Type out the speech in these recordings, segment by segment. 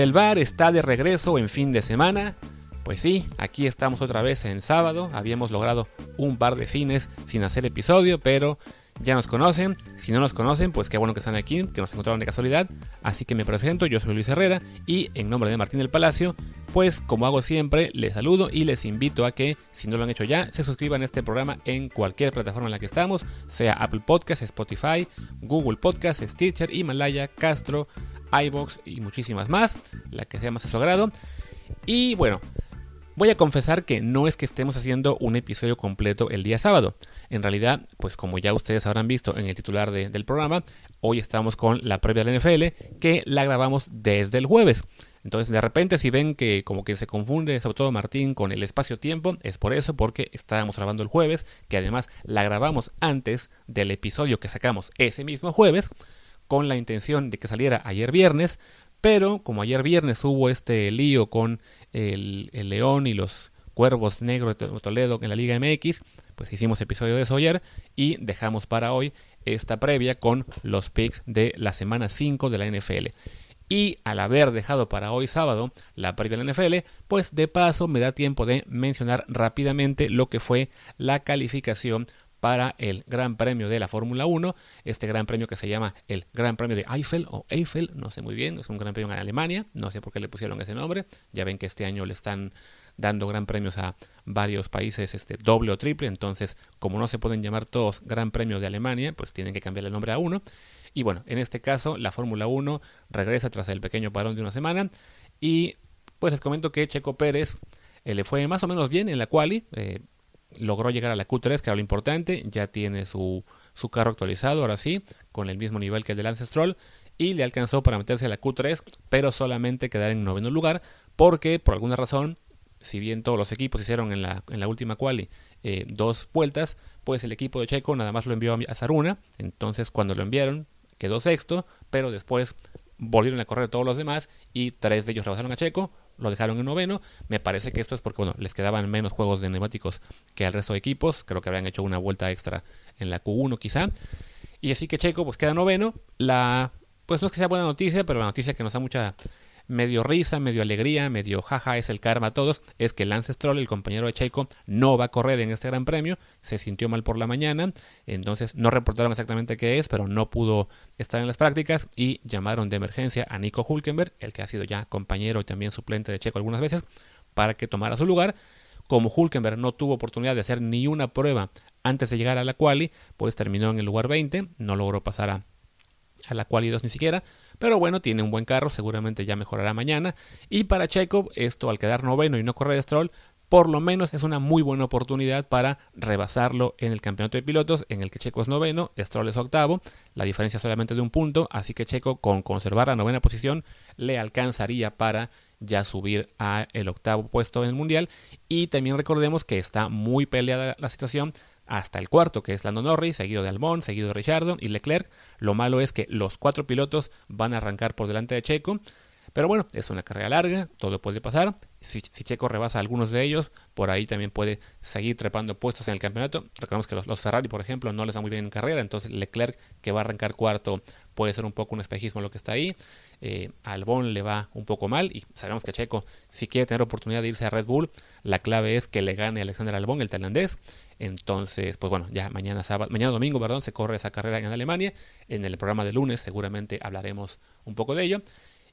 Desde el bar está de regreso en fin de semana. Pues sí, aquí estamos otra vez en sábado. Habíamos logrado un par de fines sin hacer episodio, pero ya nos conocen. Si no nos conocen, pues qué bueno que están aquí, que nos encontraron de casualidad. Así que me presento, yo soy Luis Herrera y en nombre de Martín del Palacio, pues como hago siempre, les saludo y les invito a que, si no lo han hecho ya, se suscriban a este programa en cualquier plataforma en la que estamos, sea Apple Podcast, Spotify, Google Podcast, Stitcher, Himalaya, Castro, iBox y muchísimas más, la que sea más a su agrado. Y bueno, Voy a confesar que no es que estemos haciendo un episodio completo el día sábado. En realidad, pues como ya ustedes habrán visto en el titular del programa, hoy estamos con la previa de la NFL que la grabamos desde el jueves. Entonces, de repente, si ven que como que se confunde, sobre todo Martín, con el espacio-tiempo, es por eso, porque estábamos grabando el jueves, que además la grabamos antes del episodio que sacamos ese mismo jueves, con la intención de que saliera ayer viernes, pero como ayer viernes hubo este lío con el, León y los Cuervos Negros de Toledo en la Liga MX, pues hicimos episodio de eso ayer y dejamos para hoy esta previa con los picks de la semana 5 de la NFL. Y al haber dejado para hoy sábado la previa de la NFL, pues de paso me da tiempo de mencionar rápidamente lo que fue la calificación para el Gran Premio de la Fórmula 1, este Gran Premio que se llama el Gran Premio de Eiffel o Eiffel, no sé muy bien, es un Gran Premio en Alemania, no sé por qué le pusieron ese nombre, ya ven que este año le están dando gran premios a varios países este doble o triple, entonces como no se pueden llamar todos Gran Premio de Alemania, pues tienen que cambiar el nombre a uno. Y bueno, en este caso la Fórmula 1 regresa tras el pequeño parón de una semana. Y pues les comento que Checo Pérez eh, le fue más o menos bien en la quali, eh, logró llegar a la Q3, que era lo importante, ya tiene su, su carro actualizado, ahora sí, con el mismo nivel que el de Lance Stroll, y le alcanzó para meterse a la Q3, pero solamente quedar en noveno lugar, porque por alguna razón, si bien todos los equipos hicieron en la, en la última quali eh, dos vueltas, pues el equipo de Checo nada más lo envió a Saruna, entonces cuando lo enviaron quedó sexto, pero después volvieron a correr todos los demás y tres de ellos rebasaron a Checo, lo dejaron en noveno. Me parece que esto es porque bueno, les quedaban menos juegos de neumáticos que al resto de equipos. Creo que habrían hecho una vuelta extra en la Q1 quizá. Y así que Checo pues queda noveno. La pues no es que sea buena noticia, pero la noticia que nos da mucha medio risa, medio alegría, medio jaja, es el karma a todos, es que Lance Stroll, el compañero de Checo, no va a correr en este gran premio, se sintió mal por la mañana, entonces no reportaron exactamente qué es, pero no pudo estar en las prácticas y llamaron de emergencia a Nico Hulkenberg, el que ha sido ya compañero y también suplente de Checo algunas veces, para que tomara su lugar. Como Hulkenberg no tuvo oportunidad de hacer ni una prueba antes de llegar a la quali, pues terminó en el lugar 20, no logró pasar a, a la quali 2 ni siquiera, pero bueno, tiene un buen carro, seguramente ya mejorará mañana. Y para Checo, esto al quedar noveno y no correr Stroll, por lo menos es una muy buena oportunidad para rebasarlo en el campeonato de pilotos, en el que Checo es noveno, Stroll es octavo, la diferencia solamente de un punto, así que Checo con conservar la novena posición le alcanzaría para ya subir a el octavo puesto en el mundial y también recordemos que está muy peleada la situación hasta el cuarto, que es Lando Norris, seguido de Albon, seguido de Richardson y Leclerc. Lo malo es que los cuatro pilotos van a arrancar por delante de Checo. Pero bueno, es una carrera larga, todo puede pasar. Si, Checo rebasa a algunos de ellos, por ahí también puede seguir trepando puestos en el campeonato. Recordemos que los, Ferrari, por ejemplo, no les da muy bien en carrera, entonces Leclerc, que va a arrancar cuarto, puede ser un poco un espejismo lo que está ahí. Eh, Albon le va un poco mal y sabemos que Checo, si quiere tener oportunidad de irse a Red Bull, la clave es que le gane Alexander Albon, el tailandés. Entonces, pues bueno, ya mañana sábado, mañana domingo, perdón, se corre esa carrera en Alemania. En el programa de lunes seguramente hablaremos un poco de ello.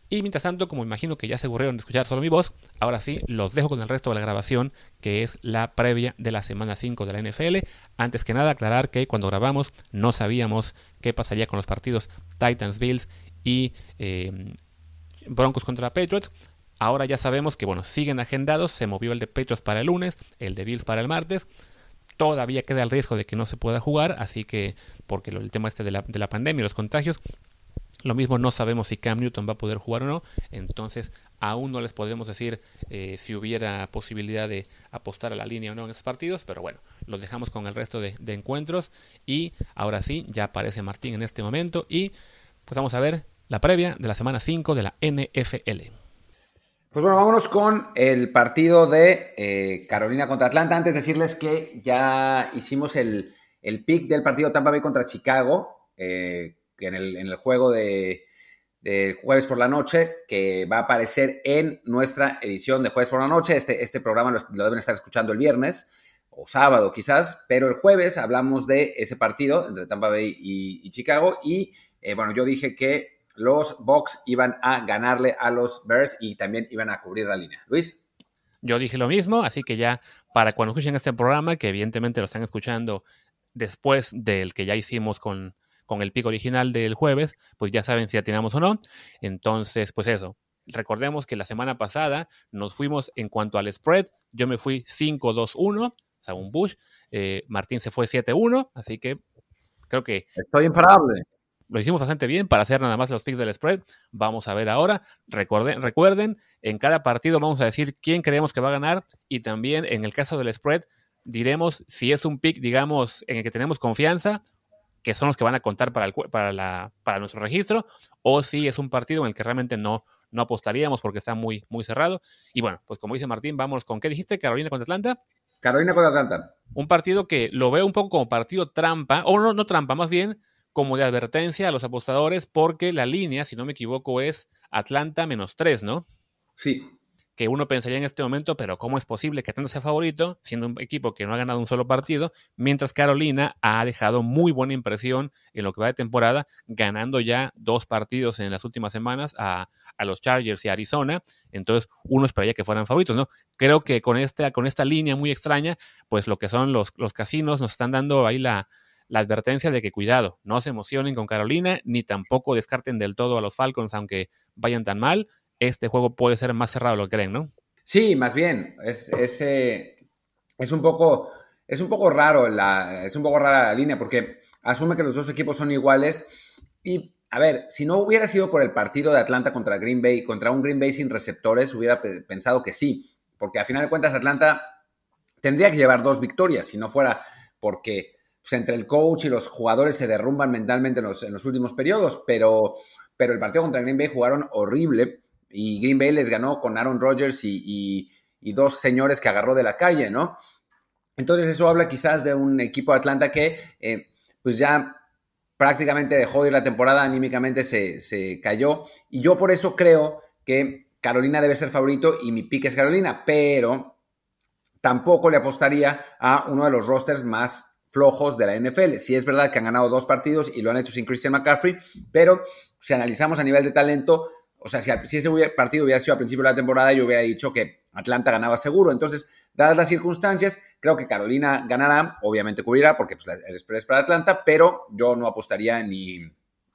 Y mientras tanto, como imagino que ya se aburrieron de escuchar solo mi voz, ahora sí, los dejo con el resto de la grabación, que es la previa de la semana 5 de la NFL. Antes que nada, aclarar que cuando grabamos no sabíamos qué pasaría con los partidos Titans, Bills y eh, Broncos contra Patriots. Ahora ya sabemos que, bueno, siguen agendados, se movió el de Patriots para el lunes, el de Bills para el martes todavía queda el riesgo de que no se pueda jugar, así que, porque el tema este de la, de la pandemia y los contagios, lo mismo no sabemos si Cam Newton va a poder jugar o no, entonces aún no les podemos decir eh, si hubiera posibilidad de apostar a la línea o no en esos partidos, pero bueno, los dejamos con el resto de, de encuentros y ahora sí, ya aparece Martín en este momento y pues vamos a ver la previa de la semana 5 de la NFL. Pues bueno, vámonos con el partido de eh, Carolina contra Atlanta. Antes de decirles que ya hicimos el, pick del partido Tampa Bay contra Chicago, eh, en el, juego de, de jueves por la noche, que va a aparecer en nuestra edición de jueves por la noche. Este, este programa lo, deben estar escuchando el viernes o sábado quizás, pero el jueves hablamos de ese partido entre Tampa Bay y, Chicago y eh, bueno, yo dije que los Bucks iban a ganarle a los Bears y también iban a cubrir la línea. Luis. Yo dije lo mismo, así que ya para cuando escuchen este programa, que evidentemente lo están escuchando después del que ya hicimos con, con el pico original del jueves, pues ya saben si atinamos o no. Entonces, pues eso. Recordemos que la semana pasada nos fuimos en cuanto al spread. Yo me fui 5-2-1, según Bush. Eh, Martín se fue 7-1, así que creo que... Estoy imparable lo hicimos bastante bien para hacer nada más los picks del spread. Vamos a ver ahora. Recuerden, recuerden, en cada partido vamos a decir quién creemos que va a ganar y también en el caso del spread diremos si es un pick, digamos, en el que tenemos confianza, que son los que van a contar para, el, para, la, para nuestro registro, o si es un partido en el que realmente no, no apostaríamos porque está muy, muy cerrado. Y bueno, pues como dice Martín, vamos con qué dijiste, Carolina contra Atlanta. Carolina contra Atlanta. Un partido que lo veo un poco como partido trampa, o no, no trampa, más bien como de advertencia a los apostadores porque la línea, si no me equivoco, es Atlanta menos 3, ¿no? Sí. Que uno pensaría en este momento, pero ¿cómo es posible que Atlanta sea favorito, siendo un equipo que no ha ganado un solo partido, mientras Carolina ha dejado muy buena impresión en lo que va de temporada, ganando ya dos partidos en las últimas semanas a, los Chargers y a Arizona? Entonces, uno esperaría que fueran favoritos, ¿no? Creo que con esta, con esta línea muy extraña, pues lo que son los, los casinos nos están dando ahí la, la advertencia de que cuidado, no se emocionen con Carolina, ni tampoco descarten del todo a los Falcons, aunque vayan tan mal. Este juego puede ser más cerrado lo que creen, ¿no? Sí, más bien. Es, es, es, un poco. Es un poco raro la. Es un poco rara la línea, porque asume que los dos equipos son iguales. Y a ver, si no hubiera sido por el partido de Atlanta contra Green Bay, contra un Green Bay sin receptores, hubiera pensado que sí. Porque al final de cuentas, Atlanta tendría que llevar dos victorias, si no fuera porque pues, entre el coach y los jugadores se derrumban mentalmente en los, últimos periodos, pero, pero el partido contra Green Bay jugaron horrible y Green Bay les ganó con Aaron Rodgers y, dos señores que agarró de la calle, ¿no? Entonces eso habla quizás de un equipo de Atlanta que eh, pues ya prácticamente dejó de ir la temporada, anímicamente se, se, cayó. Y yo por eso creo que Carolina debe ser favorito y mi pick es Carolina, pero tampoco le apostaría a uno de los rosters más flojos de la NFL. Sí es verdad que han ganado dos partidos y lo han hecho sin Christian McCaffrey, pero si analizamos a nivel de talento, o sea, si, ese partido hubiera sido a principio de la temporada, yo hubiera dicho que Atlanta ganaba seguro. Entonces, dadas las circunstancias, creo que Carolina ganará, obviamente cubrirá, porque pues, el es para Atlanta, pero yo no apostaría ni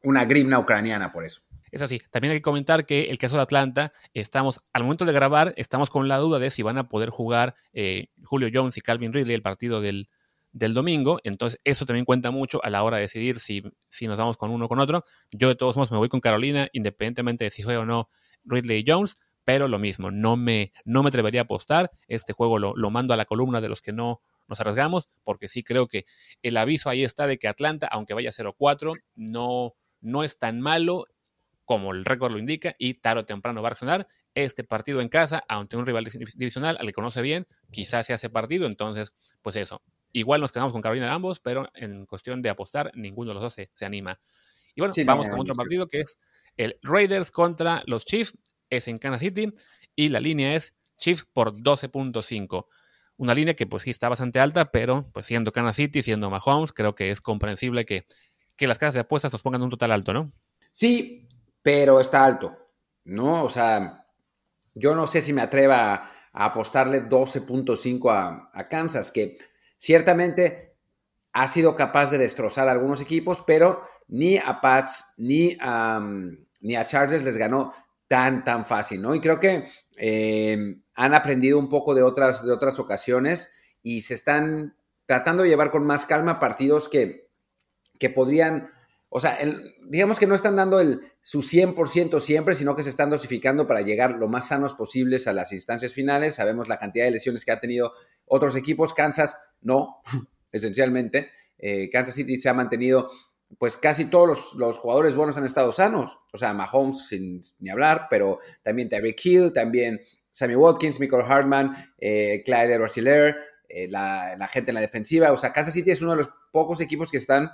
una grimna ucraniana por eso. Eso sí, también hay que comentar que el caso de Atlanta, estamos, al momento de grabar, estamos con la duda de si van a poder jugar eh, Julio Jones y Calvin Ridley el partido del, del domingo, entonces eso también cuenta mucho a la hora de decidir si, si nos vamos con uno o con otro. Yo de todos modos me voy con Carolina, independientemente de si juega o no Ridley Jones, pero lo mismo, no me, no me atrevería a apostar, este juego lo, lo mando a la columna de los que no nos arriesgamos, porque sí creo que el aviso ahí está de que Atlanta, aunque vaya 0-4, no, no es tan malo como el récord lo indica y tarde o temprano va a reaccionar. Este partido en casa, ante un rival divisional al que conoce bien, quizás se hace partido, entonces, pues eso, Igual nos quedamos con Carolina ambos, pero en cuestión de apostar, ninguno de los dos se, anima. Y bueno, vamos con otro partido que es el Raiders contra los Chiefs. Es en Kansas City y la línea es Chiefs por 12.5. Una línea que pues sí está bastante alta, pero pues siendo Kansas City, siendo Mahomes, creo que es comprensible que, que las casas de apuestas nos pongan un total alto, ¿no? Sí, pero está alto, ¿no? O sea, yo no sé si me atreva a, apostarle 12.5 a, a Kansas, que Ciertamente ha sido capaz de destrozar a algunos equipos, pero ni a Pats ni a, ni a Chargers les ganó tan, tan fácil, ¿no? Y creo que eh, han aprendido un poco de otras, de otras ocasiones y se están tratando de llevar con más calma partidos que, que podrían, o sea, digamos que no están dando el, su 100% siempre, sino que se están dosificando para llegar lo más sanos posibles a las instancias finales. Sabemos la cantidad de lesiones que ha tenido otros equipos, Kansas no, esencialmente. Eh, Kansas City se ha mantenido, pues casi todos los, jugadores buenos han estado sanos. O sea, Mahomes sin ni hablar, pero también Tyreek Hill, también Sammy Watkins, Michael Hartman, eh, Clyde Rossiller, eh, la, la, gente en la defensiva. O sea, Kansas City es uno de los pocos equipos que están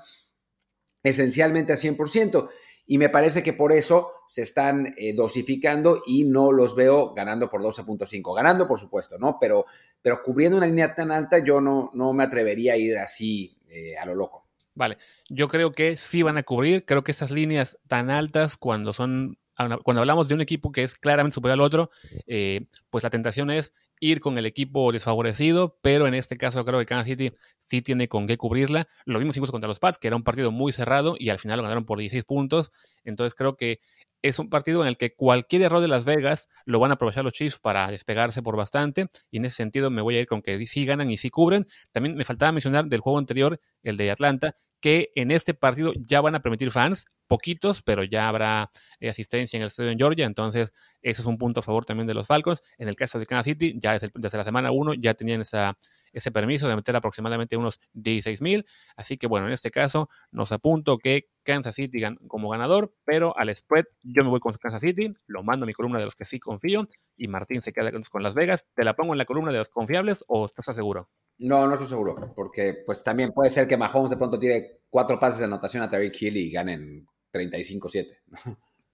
esencialmente a 100%. Y me parece que por eso se están eh, dosificando y no los veo ganando por 12.5. Ganando, por supuesto, ¿no? Pero, pero cubriendo una línea tan alta, yo no, no me atrevería a ir así eh, a lo loco. Vale, yo creo que sí van a cubrir. Creo que esas líneas tan altas, cuando son cuando hablamos de un equipo que es claramente superior al otro, eh, pues la tentación es ir con el equipo desfavorecido, pero en este caso creo que Kansas City sí tiene con qué cubrirla. Lo vimos incluso contra los Pats, que era un partido muy cerrado y al final lo ganaron por 16 puntos. Entonces creo que es un partido en el que cualquier error de Las Vegas lo van a aprovechar los Chiefs para despegarse por bastante. Y en ese sentido me voy a ir con que sí ganan y sí cubren. También me faltaba mencionar del juego anterior, el de Atlanta, que en este partido ya van a permitir fans, poquitos, pero ya habrá eh, asistencia en el estadio en Georgia, entonces eso es un punto a favor también de los Falcons. En el caso de Kansas City, ya desde, la semana 1 ya tenían esa, ese permiso de meter aproximadamente unos 16 mil, así que bueno, en este caso nos apunto que Kansas City como ganador, pero al spread yo me voy con Kansas City, lo mando a mi columna de los que sí confío y Martín se queda con Las Vegas. ¿Te la pongo en la columna de los confiables o estás seguro? No, no estoy seguro, porque pues también puede ser que Mahomes de pronto tire cuatro pases de anotación a Terry Hill y ganen 35-7.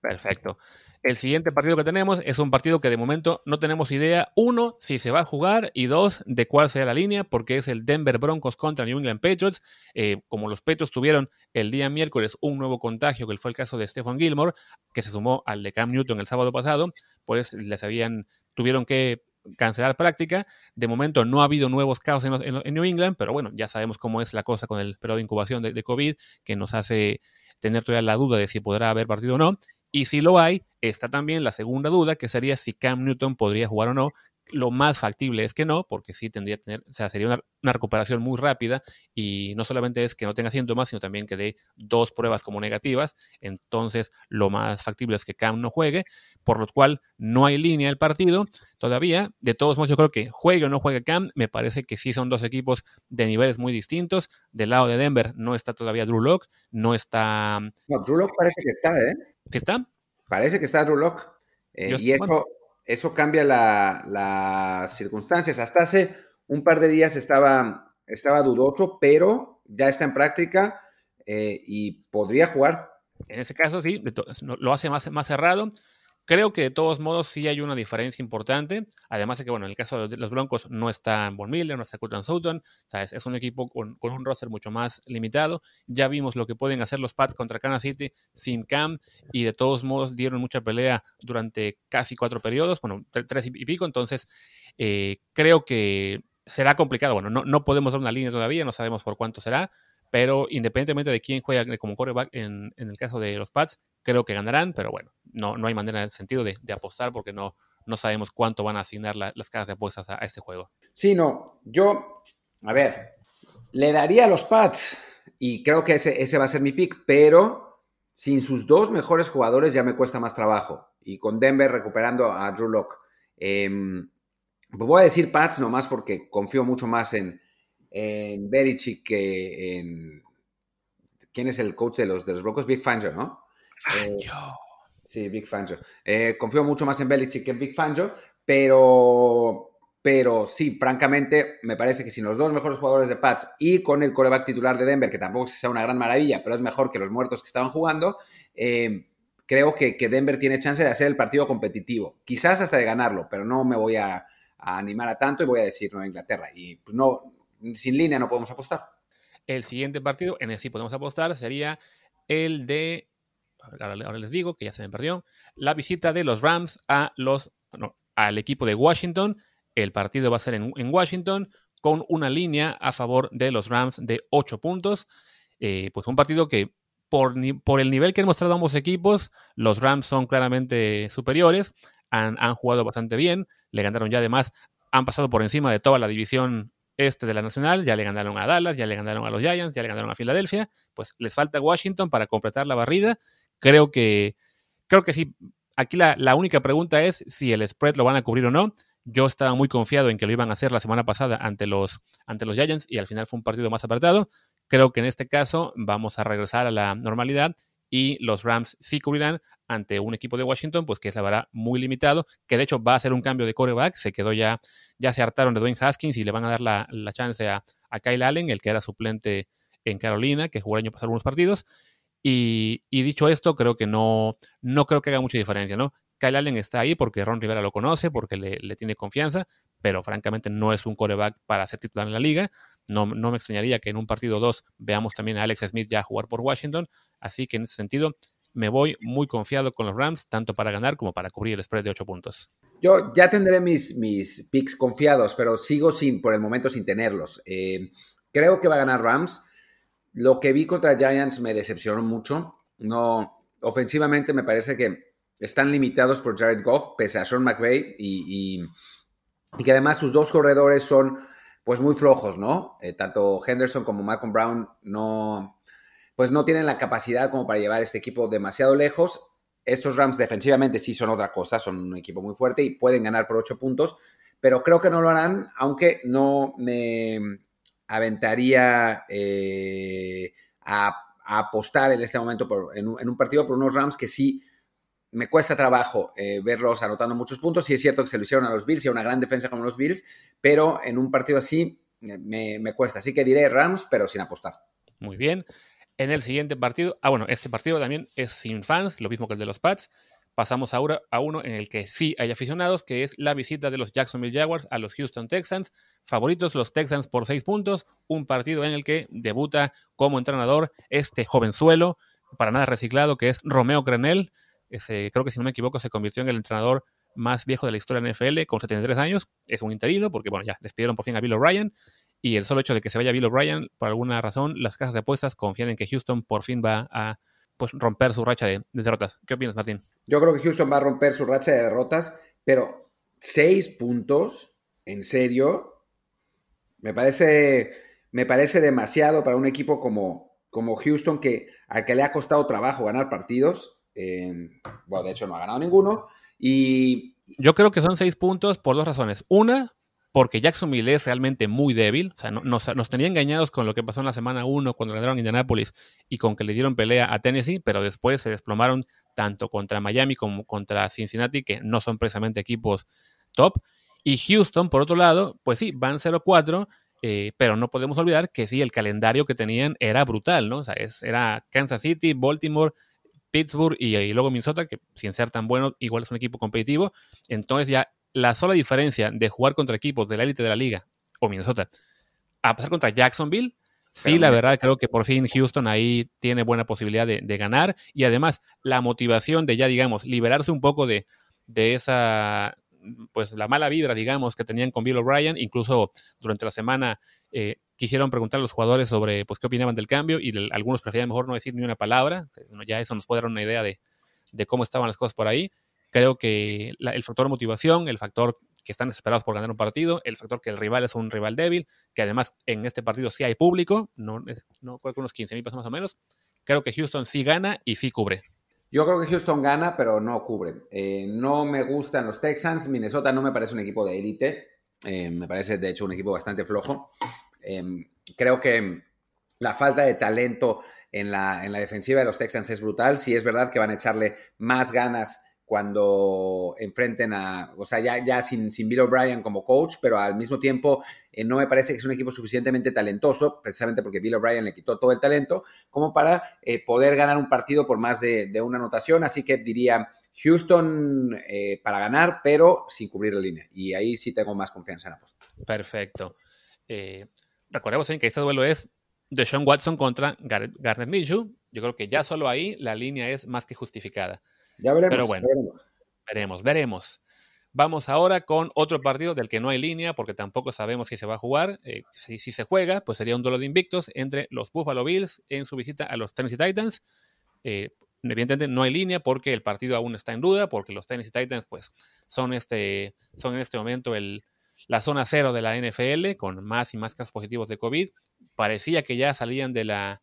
Perfecto. El siguiente partido que tenemos es un partido que de momento no tenemos idea, uno, si se va a jugar y dos, de cuál sea la línea, porque es el Denver Broncos contra New England Patriots. Eh, como los Patriots tuvieron el día miércoles un nuevo contagio, que fue el caso de Stephen Gilmore, que se sumó al de Cam Newton el sábado pasado, pues les habían, tuvieron que cancelar práctica. De momento no ha habido nuevos casos en, New England, pero bueno, ya sabemos cómo es la cosa con el periodo de incubación de, COVID, que nos hace tener todavía la duda de si podrá haber partido o no. Y si lo hay, está también la segunda duda, que sería si Cam Newton podría jugar o no, lo más factible es que no, porque sí tendría que tener, o sea, sería una, recuperación muy rápida y no solamente es que no tenga síntomas, sino también que dé dos pruebas como negativas. Entonces, lo más factible es que Cam no juegue, por lo cual no hay línea el partido todavía. De todos modos, yo creo que juegue o no juegue Cam, me parece que sí son dos equipos de niveles muy distintos. Del lado de Denver no está todavía Drew Locke, no está. No, Drew Locke parece que está, ¿eh? ¿Qué está? Parece que está Drew Locke. Eh, y esto eso cambia las circunstancias. Hasta hace un par de días estaba, estaba dudoso, pero ya está en práctica eh, y podría jugar. En este caso, sí, lo hace más, más cerrado. Creo que de todos modos sí hay una diferencia importante. Además de que, bueno, en el caso de los Broncos no está Von Miller, no está Curtin Sutton. Es un equipo con, un roster mucho más limitado. Ya vimos lo que pueden hacer los Pats contra Kansas City sin Cam y de todos modos dieron mucha pelea durante casi cuatro periodos, bueno, tres y pico. Entonces, eh, creo que será complicado. Bueno, no, no podemos dar una línea todavía, no sabemos por cuánto será pero independientemente de quién juega como quarterback en, el caso de los Pats, creo que ganarán, pero bueno, no, no hay manera en el sentido de, apostar porque no, no sabemos cuánto van a asignar las casas de apuestas a, este juego. Sí, no, yo, a ver, le daría a los Pats y creo que ese, ese va a ser mi pick, pero sin sus dos mejores jugadores ya me cuesta más trabajo y con Denver recuperando a Drew Locke. Em, voy a decir Pats nomás porque confío mucho más en, en Belichick que en... ¿Quién es el coach de los, de los Broncos? Big Fangio, ¿no? Fangio. sí, Big Fangio. Eh, confío mucho más en Belichick que en Big Fangio, pero... Pero sí, francamente, me parece que sin los dos mejores jugadores de Pats y con el coreback titular de Denver, que tampoco sea una gran maravilla, pero es mejor que los muertos que estaban jugando, eh, creo que, que, Denver tiene chance de hacer el partido competitivo. Quizás hasta de ganarlo, pero no me voy a, a animar a tanto y voy a decir Nueva Inglaterra. Y pues no, sin línea no podemos apostar. El siguiente partido en el sí podemos apostar sería el de, ahora, les digo que ya se me perdió, la visita de los Rams a los, al equipo de Washington. El partido va a ser en, Washington con una línea a favor de los Rams de 8 puntos. Eh, pues un partido que por, por, el nivel que han mostrado ambos equipos, los Rams son claramente superiores, han, han, jugado bastante bien, le ganaron ya además, han pasado por encima de toda la división este de la Nacional, ya le ganaron a Dallas, ya le ganaron a los Giants, ya le ganaron a Filadelfia, pues les falta Washington para completar la barrida. Creo que, creo que sí. Aquí la, única pregunta es si el spread lo van a cubrir o no. Yo estaba muy confiado en que lo iban a hacer la semana pasada ante los, ante los Giants y al final fue un partido más apretado. Creo que en este caso vamos a regresar a la normalidad y los Rams sí cubrirán ante un equipo de Washington, pues que la verdad muy limitado, que de hecho va a ser un cambio de coreback, se quedó ya, ya se hartaron de Dwayne Haskins y le van a dar la, chance a, Kyle Allen, el que era suplente en Carolina, que jugó el año pasado algunos partidos. Y, dicho esto, creo que no, no creo que haga mucha diferencia, ¿no? Kyle Allen está ahí porque Ron Rivera lo conoce, porque le, tiene confianza, pero francamente no es un coreback para ser titular en la liga. No, no me extrañaría que en un partido 2 veamos también a Alex Smith ya jugar por Washington. Así que en ese sentido, me voy muy confiado con los Rams, tanto para ganar como para cubrir el spread de 8 puntos. Yo ya tendré mis, mis picks confiados, pero sigo sin, por el momento sin tenerlos. Eh, creo que va a ganar Rams. Lo que vi contra Giants me decepcionó mucho. No, ofensivamente me parece que están limitados por Jared Goff, pese a Sean McVay, y, y, que además sus dos corredores son pues muy flojos, ¿no? Eh, tanto Henderson como Malcolm Brown no, pues no tienen la capacidad como para llevar este equipo demasiado lejos. Estos Rams defensivamente sí son otra cosa, son un equipo muy fuerte y pueden ganar por ocho puntos, pero creo que no lo harán, aunque no me aventaría eh, a, apostar en este momento por, en, un partido por unos Rams que sí me cuesta trabajo eh, verlos anotando muchos puntos. Sí es cierto que se lo hicieron a los Bills y a una gran defensa como los Bills, pero en un partido así me, me cuesta. Así que diré Rams, pero sin apostar. Muy bien. En el siguiente partido, ah, bueno, este partido también es sin fans, lo mismo que el de los Pats. Pasamos ahora a uno en el que sí hay aficionados, que es la visita de los Jacksonville Jaguars a los Houston Texans. Favoritos los Texans por seis puntos, un partido en el que debuta como entrenador este jovenzuelo, para nada reciclado, que es Romeo Crenel. Creo que si no me equivoco se convirtió en el entrenador más viejo de la historia de NFL con 73 años. Es un interino, porque bueno, ya despidieron por fin a Bill O'Brien. Y el solo hecho de que se vaya Bill O'Brien, por alguna razón, las casas de apuestas confían en que Houston por fin va a pues, romper su racha de, derrotas. ¿Qué opinas, Martín? Yo creo que Houston va a romper su racha de derrotas, pero seis puntos, en serio, me parece, me parece demasiado para un equipo como, como Houston que al que le ha costado trabajo ganar partidos. Bueno, de hecho no ha ganado ninguno. Y yo creo que son seis puntos por dos razones. Una, porque Jacksonville es realmente muy débil. O sea, nos, nos, tenía engañados con lo que pasó en la semana 1 cuando ganaron Indianapolis y con que le dieron pelea a Tennessee, pero después se desplomaron tanto contra Miami como contra Cincinnati, que no son precisamente equipos top. Y Houston, por otro lado, pues sí, van 0-4, eh, pero no podemos olvidar que sí, el calendario que tenían era brutal, ¿no? O sea, era Kansas City, Baltimore, Pittsburgh y, y, luego Minnesota, que sin ser tan bueno, igual es un equipo competitivo. Entonces ya la sola diferencia de jugar contra equipos de la élite de la liga o Minnesota a pasar contra Jacksonville, sí, la verdad creo que por fin Houston ahí tiene buena posibilidad de, ganar y además la motivación de ya, digamos, liberarse un poco de, de esa pues la mala vibra, digamos, que tenían con Bill O'Brien. Incluso durante la semana eh, quisieron preguntar a los jugadores sobre pues, qué opinaban del cambio y algunos preferían mejor no decir ni una palabra. Ya eso nos puede dar una idea de, cómo estaban las cosas por ahí. Creo que el factor motivación, el factor que están desesperados por ganar un partido, el factor que el rival es un rival débil, que además en este partido sí hay público, no, no creo que unos 15 mil más o menos. Creo que Houston sí gana y sí cubre. Yo creo que Houston gana, pero no cubre. Eh, no me gustan los Texans. Minnesota no me parece un equipo de élite. Eh, me parece, de hecho, un equipo bastante flojo. Eh, creo que la falta de talento en la, en la defensiva de los Texans es brutal. Sí es verdad que van a echarle más ganas cuando enfrenten a, o sea, ya, ya sin, sin Bill O'Brien como coach, pero al mismo tiempo eh, no me parece que es un equipo suficientemente talentoso, precisamente porque Bill O'Brien le quitó todo el talento, como para eh, poder ganar un partido por más de, una anotación. Así que diría Houston eh, para ganar, pero sin cubrir la línea. Y ahí sí tengo más confianza en la. Perfecto. Recordemos que este duelo es de Sean Watson contra Garner Minshew. Yo creo que ya solo ahí la línea es más que justificada. Ya veremos. Pero bueno, veremos. veremos, Vamos ahora con otro partido del que no hay línea porque tampoco sabemos si se va a jugar. Eh, si, se juega, pues sería un duelo de invictos entre los Buffalo Bills en su visita a los Tennessee Titans. Eh, evidentemente no hay línea porque el partido aún está en duda, porque los Tennessee Titans pues son, este, son en este momento el, la zona cero de la NFL con más y más casos positivos de COVID. Parecía que ya salían de la,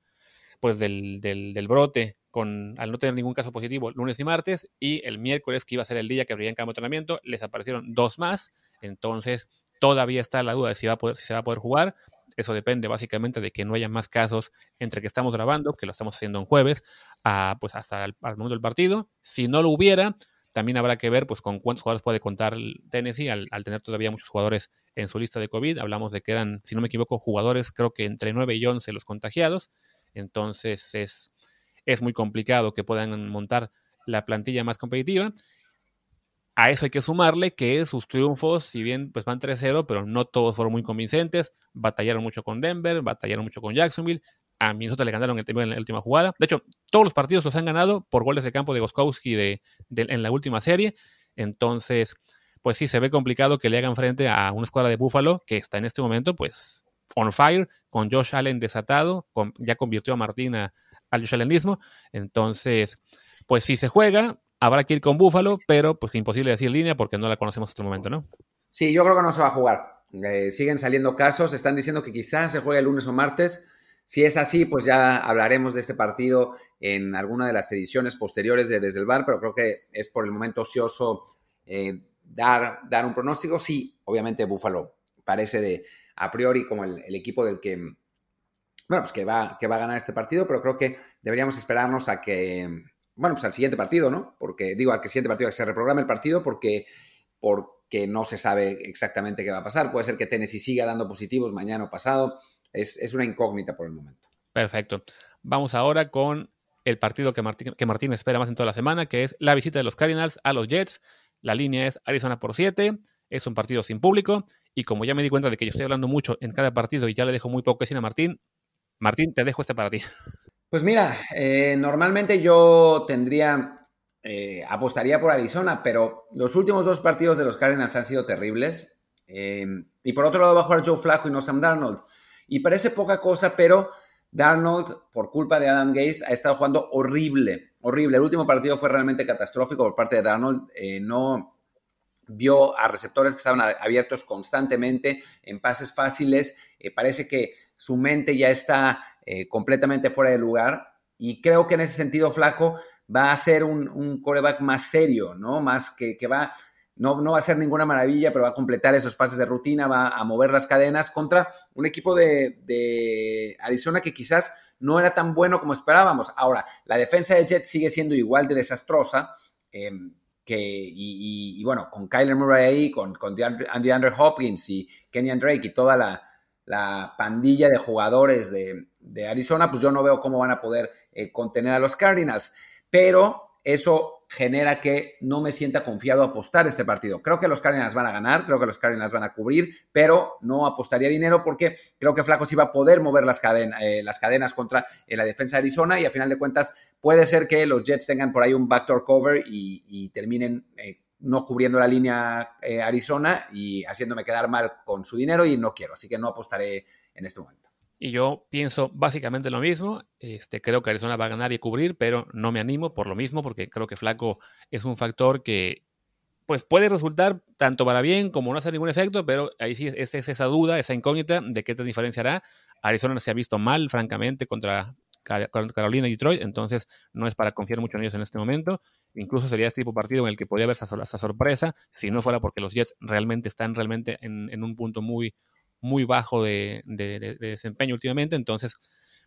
pues del, del, brote con, al no tener ningún caso positivo lunes y martes, y el miércoles, que iba a ser el día que abrirían campo de entrenamiento, les aparecieron dos más, entonces todavía está la duda de si, va a poder, si se va a poder jugar. Eso depende básicamente de que no haya más casos entre que estamos grabando, que lo estamos haciendo en jueves, a, pues hasta el, al momento del partido. Si no lo hubiera, también habrá que ver pues con cuántos jugadores puede contar Tennessee al, tener todavía muchos jugadores en su lista de COVID. Hablamos de que eran, si no me equivoco, jugadores creo que entre 9 y 11 los contagiados. Entonces es, es muy complicado que puedan montar la plantilla más competitiva. A eso hay que sumarle que sus triunfos, si bien pues van 3-0, pero no todos fueron muy convincentes. Batallaron mucho con Denver, batallaron mucho con Jacksonville. A Minnesota le ganaron el en la última jugada. De hecho, todos los partidos los han ganado por goles de campo de Goskowski de, en la última serie. Entonces, pues sí, se ve complicado que le hagan frente a una escuadra de Buffalo que está en este momento, pues, on fire, con Josh Allen desatado, ya convirtió a Martín al Josh Allenismo. Entonces, pues si se juega, habrá que ir con Buffalo, pero pues imposible decir línea porque no la conocemos hasta el momento, ¿no? Sí, yo creo que no se va a jugar. Eh, siguen saliendo casos, están diciendo que quizás se juegue el lunes o martes. Si es así, pues ya hablaremos de este partido en alguna de las ediciones posteriores de Desde el Bar, pero creo que es por el momento ocioso eh, dar, dar un pronóstico. Sí, obviamente Buffalo parece de a priori como el, equipo del que, bueno, pues que va, que va a ganar este partido, pero creo que deberíamos esperarnos a que, bueno, pues al siguiente partido, ¿no? Porque digo, al siguiente partido, que se reprograme el partido porque, porque no se sabe exactamente qué va a pasar. Puede ser que Tennessee siga dando positivos mañana o pasado. Es, es una incógnita por el momento. Perfecto. Vamos ahora con el partido que Martín, que Martín espera más en toda la semana, que es la visita de los Cardinals a los Jets. La línea es Arizona por 7. Es un partido sin público. Y como ya me di cuenta de que yo estoy hablando mucho en cada partido y ya le dejo muy poco decir a Martín, Martín, te dejo este para ti. Pues mira, eh, normalmente yo tendría, eh, apostaría por Arizona, pero los últimos dos partidos de los Cardinals han sido terribles. Eh, y por otro lado va a jugar Joe Flacco y no Sam Darnold. Y parece poca cosa, pero Darnold, por culpa de Adam Gaze, ha estado jugando horrible, horrible. El último partido fue realmente catastrófico por parte de Darnold. no vio a receptores que estaban abiertos constantemente en pases fáciles. parece que su mente ya está eh, completamente fuera de lugar. Y creo que en ese sentido, Flaco va a ser un, un coreback más serio, ¿no? Más que, que va, no, no, va a ser ninguna maravilla, pero va a completar esos pases de rutina, va a mover las cadenas contra un equipo de, Arizona que quizás no era tan bueno como esperábamos. Ahora, la defensa de Jets sigue siendo igual de desastrosa. Em, que, y, bueno, con Kyler Murray ahí, con, con Andy Andrew Hopkins y Kenyan Drake y toda la, la pandilla de jugadores de, Arizona, pues yo no veo cómo van a poder eh, contener a los Cardinals. Pero eso genera que no me sienta confiado a apostar este partido. Creo que los Cardinals van a ganar, creo que los Cardinals van a cubrir, pero no apostaría dinero porque creo que Flaco sí va a poder mover las, eh, las cadenas contra eh, la defensa de Arizona y a final de cuentas puede ser que los Jets tengan por ahí un backdoor cover y, terminen no cubriendo la línea eh, Arizona y haciéndome quedar mal con su dinero y no quiero, así que no apostaré en este momento. Y yo pienso básicamente lo mismo. Este, creo que Arizona va a ganar y cubrir, pero no me animo por lo mismo, porque creo que Flaco es un factor que pues puede resultar tanto para bien como no hacer ningún efecto, pero ahí sí es, esa duda, esa incógnita de qué te diferenciará. Arizona se ha visto mal, francamente, contra Carolina y Detroit, entonces no es para confiar mucho en ellos en este momento. Incluso sería este tipo de partido en el que podría haber esa, sorpresa, si no fuera porque los Jets realmente están realmente en, un punto muy, muy bajo de, desempeño últimamente. Entonces,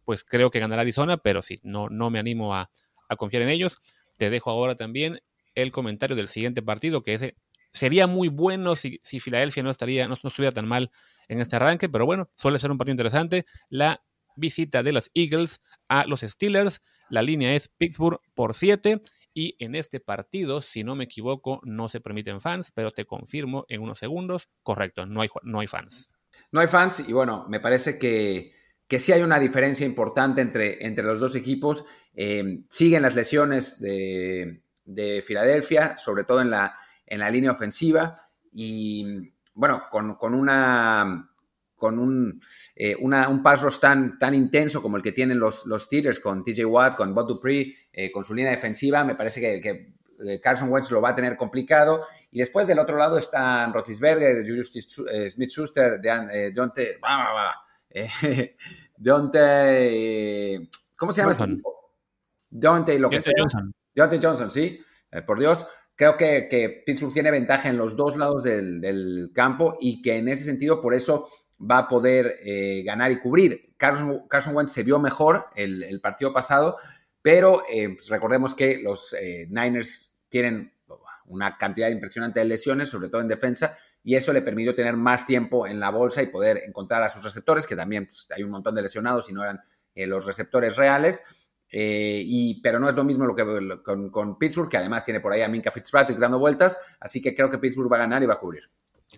pues creo que ganará Arizona, pero sí, no, no me animo a, confiar en ellos. Te dejo ahora también el comentario del siguiente partido, que ese sería muy bueno si, si Filadelfia no estaría, no, estuviera tan mal en este arranque, pero bueno, suele ser un partido interesante. La visita de los Eagles a los Steelers. La línea es Pittsburgh por 7 y en este partido, si no me equivoco, no se permiten fans, pero te confirmo en unos segundos, correcto, no hay, no hay fans. No hay fans y bueno, me parece que, que sí hay una diferencia importante entre, entre los dos equipos. Eh, siguen las lesiones de, de, Filadelfia, sobre todo en la, en la línea ofensiva y bueno, con, con una con un, eh, un tan, tan intenso como el que tienen los, los Steelers con TJ Watt, con Bob Dupree, eh, con su línea defensiva, me parece que, Carson Wentz lo va a tener complicado. Y después del otro lado están Rotisberger, Julius Smith-Schuster, Deontay, Deontay, ¿cómo se llama? Este Deontay, lo que sea. Johnson. Deontay Johnson, sí, por Dios. Creo que, que, Pittsburgh tiene ventaja en los dos lados del, del campo y que en ese sentido, por eso va a poder eh, ganar y cubrir. Carson, Carson, Wentz se vio mejor el, partido pasado, pero eh, pues recordemos que los eh, Niners tienen una cantidad impresionante de lesiones, sobre todo en defensa, y eso le permitió tener más tiempo en la bolsa y poder encontrar a sus receptores, que también pues, hay un montón de lesionados y no eran los receptores reales. eh, pero no es lo mismo lo que con, con, Pittsburgh, que además tiene por ahí a Minka Fitzpatrick dando vueltas, así que creo que Pittsburgh va a ganar y va a cubrir.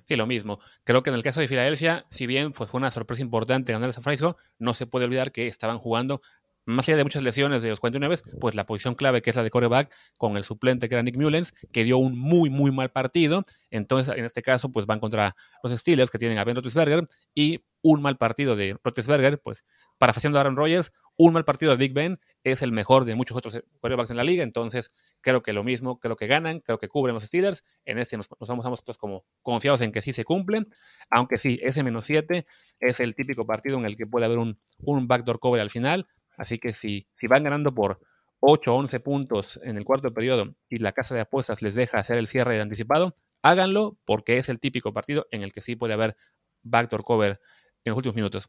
Sí, lo mismo. Creo que en el caso de Filadelfia, si bien pues, fue una sorpresa importante ganar a San Francisco, no se puede olvidar que estaban jugando, más allá de muchas lesiones de los 49, pues la posición clave que es la de coreback con el suplente que era Nick Mullens, que dio un muy, muy mal partido. Entonces, en este caso, pues van contra los Steelers que tienen a Ben Roethlisberger y un mal partido de Roethlisberger, pues parafraseando a Aaron Rodgers, un mal partido de Big Ben es el mejor de muchos otros quarterbacks en la liga, entonces creo que lo mismo, creo que ganan, creo que cubren los Steelers, en este nos, nos vamos nosotros como confiados en que sí se cumplen, aunque sí, ese menos 7 es el típico partido en el que puede haber un, un backdoor cover al final, así que si, si van ganando por 8 o 11 puntos en el cuarto periodo y la casa de apuestas les deja hacer el cierre anticipado, háganlo porque es el típico partido en el que sí puede haber backdoor cover en los últimos minutos.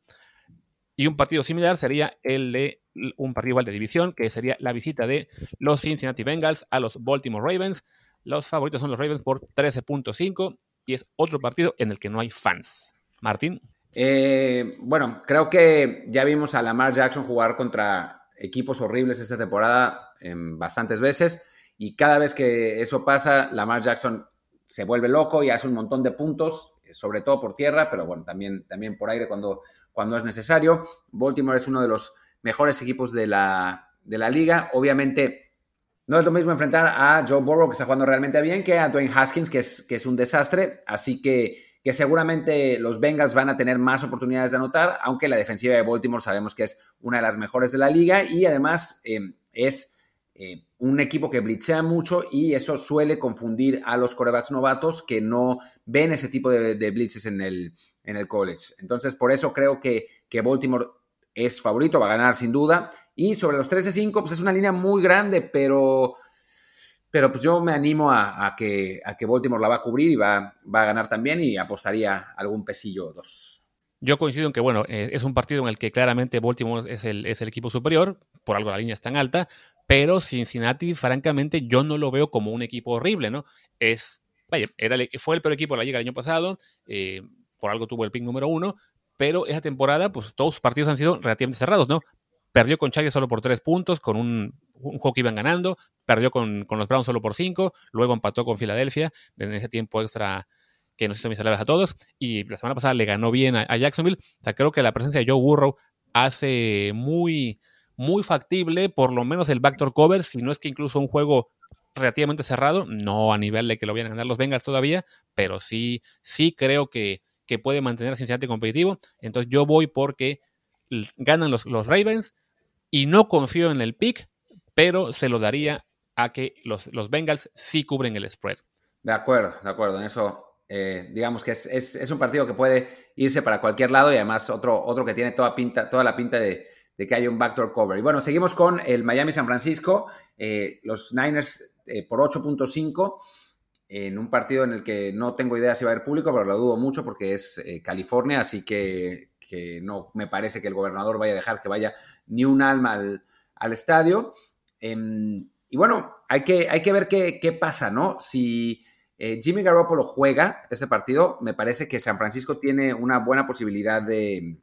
Y un partido similar sería el de un partido igual de división, que sería la visita de los Cincinnati Bengals a los Baltimore Ravens. Los favoritos son los Ravens por 13.5 y es otro partido en el que no hay fans. Martín. Eh, bueno, creo que ya vimos a Lamar Jackson jugar contra equipos horribles esta temporada bastantes veces y cada vez que eso pasa, Lamar Jackson se vuelve loco y hace un montón de puntos, sobre todo por tierra, pero bueno, también, también por aire cuando cuando es necesario. Baltimore es uno de los mejores equipos de la, de la liga. Obviamente, no es lo mismo enfrentar a Joe Burrow, que está jugando realmente bien, que a Dwayne Haskins, que es, que es un desastre. Así que, que seguramente los Bengals van a tener más oportunidades de anotar, aunque la defensiva de Baltimore sabemos que es una de las mejores de la liga y además eh, es eh, un equipo que blitzea mucho y eso suele confundir a los corebacks novatos que no ven ese tipo de, de blitzes en el, en el college. Entonces, por eso creo que, que Baltimore es favorito, va a ganar sin duda. Y sobre los 13-5, pues es una línea muy grande, pero, pero pues yo me animo a, que, a que Baltimore la va a cubrir y va, va a ganar también y apostaría algún pesillo o dos. Yo coincido en que, bueno, eh, es un partido en el que claramente Baltimore es el, es el equipo superior, por algo la línea es tan alta, pero Cincinnati, francamente, yo no lo veo como un equipo horrible, ¿no? Es, vaya, era, fue el peor equipo de la liga el año pasado, eh, por algo tuvo el pick número uno, pero esa temporada, pues todos sus partidos han sido relativamente cerrados, ¿no? Perdió con Chargers solo por tres puntos, con un, un juego que iban ganando, perdió con, con, los Browns solo por cinco, luego empató con Filadelfia en ese tiempo extra que nos hizo miserables a todos, y la semana pasada le ganó bien a, a, Jacksonville. O sea, creo que la presencia de Joe Burrow hace muy, muy factible, por lo menos el backdoor cover, si no es que incluso un juego relativamente cerrado, no a nivel de que lo vayan a ganar los Bengals todavía, pero sí, sí creo que, que puede mantener a Cincinnati competitivo. Entonces yo voy porque ganan los, los Ravens y no confío en el pick, pero se lo daría a que los, los Bengals sí cubren el spread. De acuerdo, de acuerdo. En eso, eh, digamos que es, es, un partido que puede irse para cualquier lado y además otro, otro que tiene toda, pinta, toda la pinta de, de que haya un backdoor cover. Y bueno, seguimos con el Miami-San Francisco. Eh, los Niners eh, por 8.5 en un partido en el que no tengo idea si va a haber público, pero lo dudo mucho porque es California, así que, que, no me parece que el gobernador vaya a dejar que vaya ni un alma al, al estadio. Eh, y bueno, hay que, hay que ver qué, qué pasa, ¿no? Si eh, Jimmy Garoppolo juega este partido, me parece que San Francisco tiene una buena posibilidad de,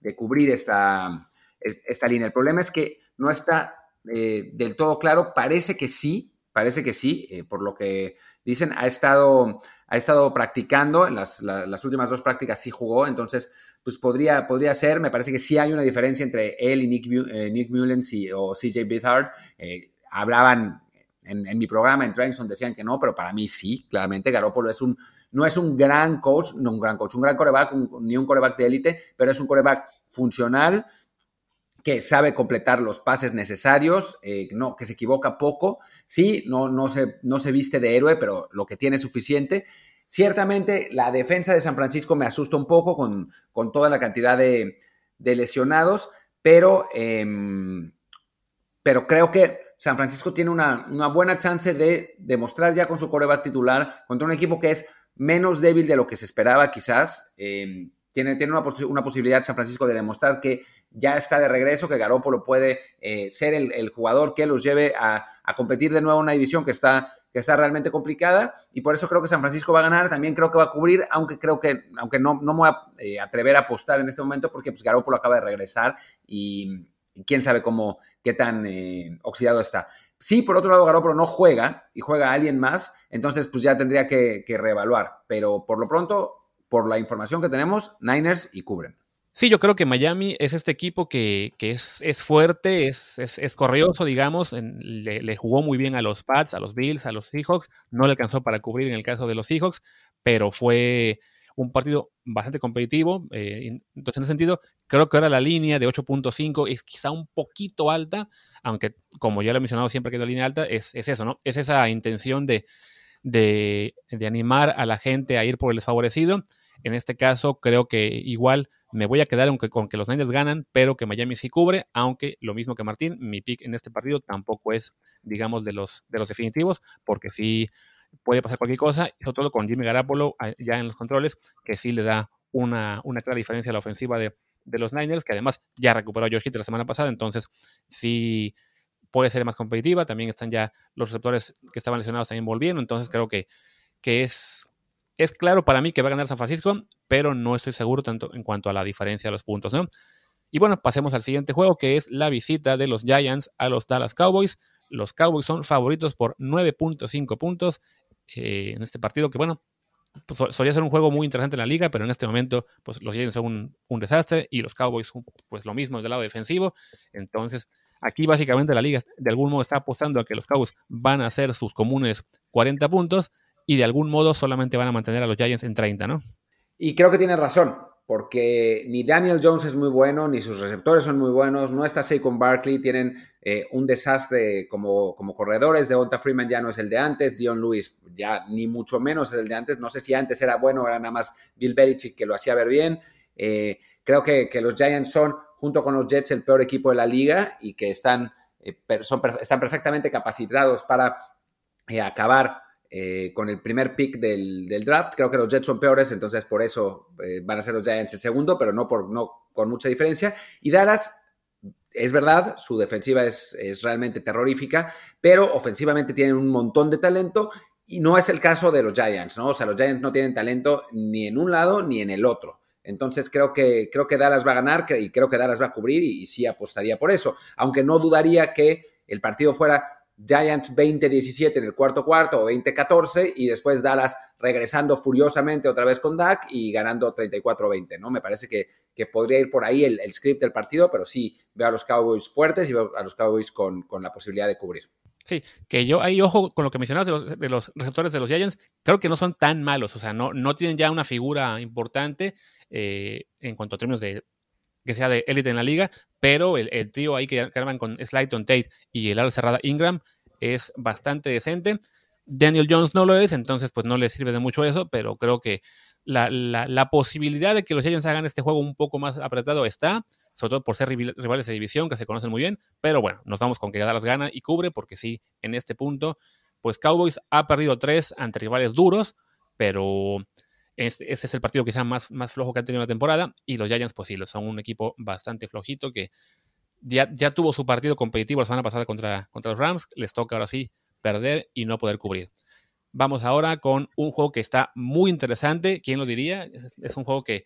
de cubrir esta, esta línea. El problema es que no está eh, del todo claro, parece que sí, parece que sí, eh, por lo que dicen, ha estado, ha estado practicando, en las, la, las, últimas dos prácticas sí jugó, entonces, pues podría, podría ser, me parece que sí hay una diferencia entre él y Nick, eh, Nick Mullens y, o CJ Beathard. Eh, hablaban en, en, mi programa en Trenson, decían que no, pero para mí sí, claramente Garoppolo es un, no es un gran coach, no un gran coach, un gran coreback, un, ni un coreback de élite, pero es un coreback funcional, que sabe completar los pases necesarios, eh, no, que se equivoca poco. Sí, no, no, se, no se viste de héroe, pero lo que tiene es suficiente. Ciertamente, la defensa de San Francisco me asusta un poco con, con toda la cantidad de, lesionados, pero, eh, pero creo que San Francisco tiene una, una, buena chance de demostrar ya con su coreback titular contra un equipo que es menos débil de lo que se esperaba, quizás. Eh, tiene, tiene una, una, posibilidad San Francisco de demostrar que ya está de regreso, que Garoppolo puede eh, ser el, el, jugador que los lleve a, a, competir de nuevo en una división que está, que está realmente complicada y por eso creo que San Francisco va a ganar, también creo que va a cubrir, aunque creo que, aunque no, no me voy a eh, atrever a apostar en este momento porque pues Garoppolo acaba de regresar y, quién sabe cómo, qué tan eh, oxidado está. Sí, por otro lado, Garoppolo no juega y juega a alguien más, entonces pues ya tendría que, reevaluar. Pero por lo pronto, por la información que tenemos, Niners y cubren. Sí, yo creo que Miami es este equipo que, es, es, fuerte, es, es, corrioso, digamos. le, jugó muy bien a los Pats, a los Bills, a los Seahawks. No le alcanzó para cubrir en el caso de los Seahawks, pero fue, un partido bastante competitivo. Eh, entonces, en ese sentido, creo que ahora la línea de 8.5 es quizá un poquito alta, aunque como ya lo he mencionado siempre que es la línea alta, es, eso, ¿no? Es esa intención de, de, animar a la gente a ir por el desfavorecido. En este caso, creo que igual me voy a quedar aunque, con que los Niners ganan, pero que Miami sí cubre, aunque lo mismo que Martín, mi pick en este partido tampoco es, digamos, de los, de los definitivos, porque sí puede pasar cualquier cosa, sobre todo con Jimmy Garapolo ah, ya en los controles, que sí le da una, una clara diferencia a la ofensiva de, los Niners, que además ya recuperó a Josh Hitt la semana pasada, entonces sí puede ser más competitiva. También están ya los receptores que estaban lesionados también volviendo, entonces creo que, que es, es claro para mí que va a ganar San Francisco, pero no estoy seguro tanto en cuanto a la diferencia de los puntos, ¿no? Y bueno, pasemos al siguiente juego, que es la visita de los Giants a los Dallas Cowboys. Los Cowboys son favoritos por 9.5 puntos eh, en este partido, que bueno, pues, solía ser un juego muy interesante en la liga, pero en este momento pues, los Giants son un, desastre y los Cowboys pues lo mismo del lado defensivo. Entonces, aquí básicamente la liga de algún modo está apostando a que los Cowboys van a hacer sus comunes 40 puntos y de algún modo solamente van a mantener a los Giants en 30, ¿no? Y creo que tiene razón porque ni Daniel Jones es muy bueno, ni sus receptores son muy buenos, no está Saquon Barkley, tienen eh, un desastre como, como corredores, Devonta Freeman ya no es el de antes, Dion Lewis ya ni mucho menos es el de antes, no sé si antes era bueno, era nada más Bill Belichick que lo hacía ver bien, eh, creo que, los Giants son, junto con los Jets, el peor equipo de la liga y que están, eh, están perfectamente capacitados para acabar eh, con el primer pick del, draft. Creo que los Jets son peores, entonces por eso eh, van a ser los Giants el segundo, pero no, por, no con mucha diferencia. Y Dallas, es verdad, su defensiva es, es realmente terrorífica, pero ofensivamente tienen un montón de talento y no es el caso de los Giants, ¿no? O sea, los Giants no tienen talento ni en un lado ni en el otro. Entonces creo que, creo que Dallas va a ganar y creo que Dallas va a cubrir y sí apostaría por eso. Aunque no dudaría que el partido fuera Giants 20-17 en el cuarto cuarto o 20-14 y después Dallas regresando furiosamente otra vez con Dak y ganando 34-20, ¿no? Me parece que, que, podría ir por ahí el, script del partido, pero sí veo a los Cowboys fuertes y veo a los Cowboys con, la posibilidad de cubrir. Sí, que yo ahí ojo con lo que mencionabas de los, receptores de los Giants, creo que no son tan malos, o sea, no, no tienen ya una figura importante eh, en cuanto a términos de que sea de élite en la liga, pero el, el trío ahí que, arman con Slayton Tate y el ala cerrada Ingram es bastante decente. Daniel Jones no lo es, entonces pues no le sirve de mucho eso, pero creo que la, posibilidad de que los Giants hagan este juego un poco más apretado está, sobre todo por ser rivales de división que se conocen muy bien, pero bueno, nos vamos con que Dallas gana y cubre, porque sí, en este punto, pues Cowboys ha perdido tres ante rivales duros, pero ese es el partido quizá más, más flojo que han tenido en la temporada. Y los Giants, pues sí, son un equipo bastante flojito que ya, ya tuvo su partido competitivo la semana pasada contra, contra los Rams. Les toca ahora sí perder y no poder cubrir. Vamos ahora con un juego que está muy interesante. ¿Quién lo diría? Es, un juego que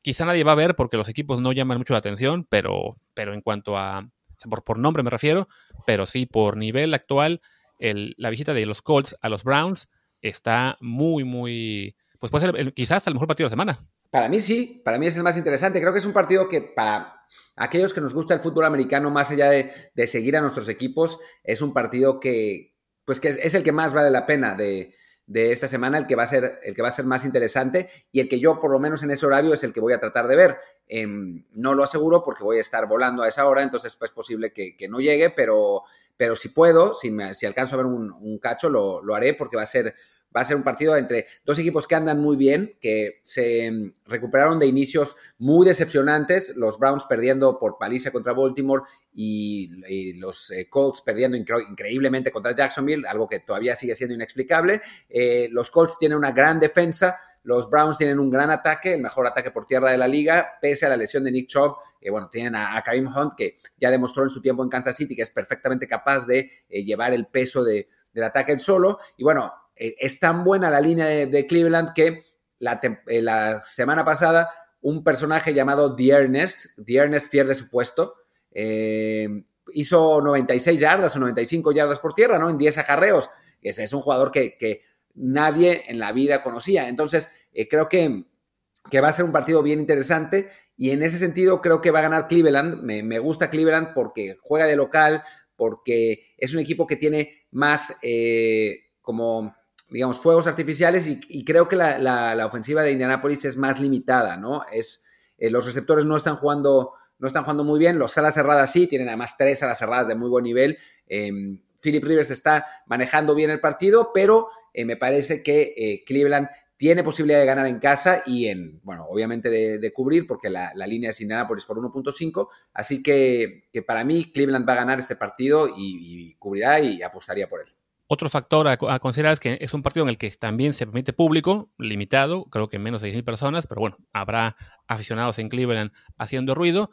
quizá nadie va a ver porque los equipos no llaman mucho la atención, pero, pero en cuanto a. Por, nombre me refiero, pero sí por nivel actual, la visita de los Colts a los Browns está muy, muy pues puede ser quizás el mejor partido de la semana. Para mí sí, para mí es el más interesante. Creo que es un partido que para aquellos que nos gusta el fútbol americano, más allá de, seguir a nuestros equipos, es un partido que, pues que es, el que más vale la pena de, esta semana, el que, va a ser, el que va a ser más interesante y el que yo, por lo menos en ese horario, es el que voy a tratar de ver. Em, no lo aseguro porque voy a estar volando a esa hora, entonces pues, es posible que, no llegue, pero, pero si puedo, si, si alcanzo a ver un, un cacho, lo, lo haré porque va a ser va a ser un partido entre dos equipos que andan muy bien, que se mm, recuperaron de inicios muy decepcionantes, los Browns perdiendo por paliza contra Baltimore y, los eh, Colts perdiendo increíblemente contra Jacksonville, algo que todavía sigue siendo inexplicable. Eh, los Colts tienen una gran defensa, los Browns tienen un gran ataque, el mejor ataque por tierra de la liga, pese a la lesión de Nick Chubb. Eh, bueno, tienen a, Karim Hunt, que ya demostró en su tiempo en Kansas City que es perfectamente capaz de llevar el peso del ataque en solo. Y bueno, eh, es tan buena la línea de, Cleveland que eh, la, semana pasada un personaje llamado The Ernest, The Ernest pierde su puesto eh, hizo 96 yardas o 95 yardas por tierra, ¿no? En 10 acarreos. Ese es un jugador que, nadie en la vida conocía. Entonces, creo que, que, va a ser un partido bien interesante y en ese sentido creo que va a ganar Cleveland. Me, gusta Cleveland porque juega de local, porque es un equipo que tiene más como digamos, fuegos artificiales y, creo que la, ofensiva de Indianapolis es más limitada, ¿no? Es, eh, los receptores no están jugando no están jugando muy bien, los salas cerradas sí, tienen además tres salas cerradas de muy buen nivel. Eh, Philip Rivers está manejando bien el partido, pero eh, me parece que eh, Cleveland tiene posibilidad de ganar en casa y en, bueno, obviamente de, cubrir, porque la, línea es Indianapolis por 1.5. Así que, para mí Cleveland va a ganar este partido y, cubrirá y apostaría por él. Otro factor a, considerar es que es un partido en el que también se permite público, limitado, creo que menos de 6.000 personas, pero bueno, habrá aficionados en Cleveland haciendo ruido.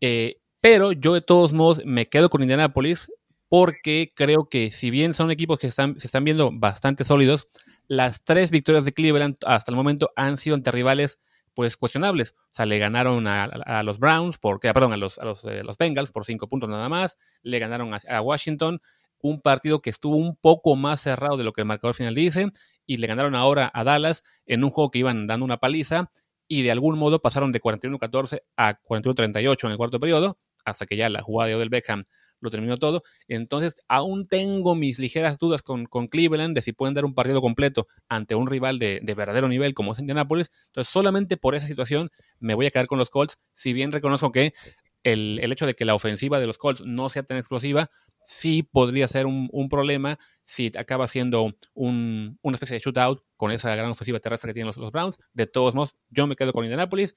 Eh, pero yo de todos modos me quedo con Indianapolis porque creo que si bien son equipos que están, se están viendo bastante sólidos, las tres victorias de Cleveland hasta el momento han sido ante rivales pues cuestionables. O sea, le ganaron a, los Browns, porque, perdón, a los, a eh, los, Bengals por cinco puntos nada más, le ganaron a, Washington, un partido que estuvo un poco más cerrado de lo que el marcador final dice, y le ganaron ahora a Dallas en un juego que iban dando una paliza, y de algún modo pasaron de 41-14 a 41-38 en el cuarto periodo, hasta que ya la jugada de Odell Beckham lo terminó todo. Entonces, aún tengo mis ligeras dudas con, con Cleveland de si pueden dar un partido completo ante un rival de, verdadero nivel como es Indianapolis. Entonces, solamente por esa situación me voy a quedar con los Colts, si bien reconozco que el, el hecho de que la ofensiva de los Colts no sea tan explosiva, sí podría ser un, problema si acaba siendo un, una especie de shootout con esa gran ofensiva terrestre que tienen los, los, Browns. De todos modos, yo me quedo con Indianapolis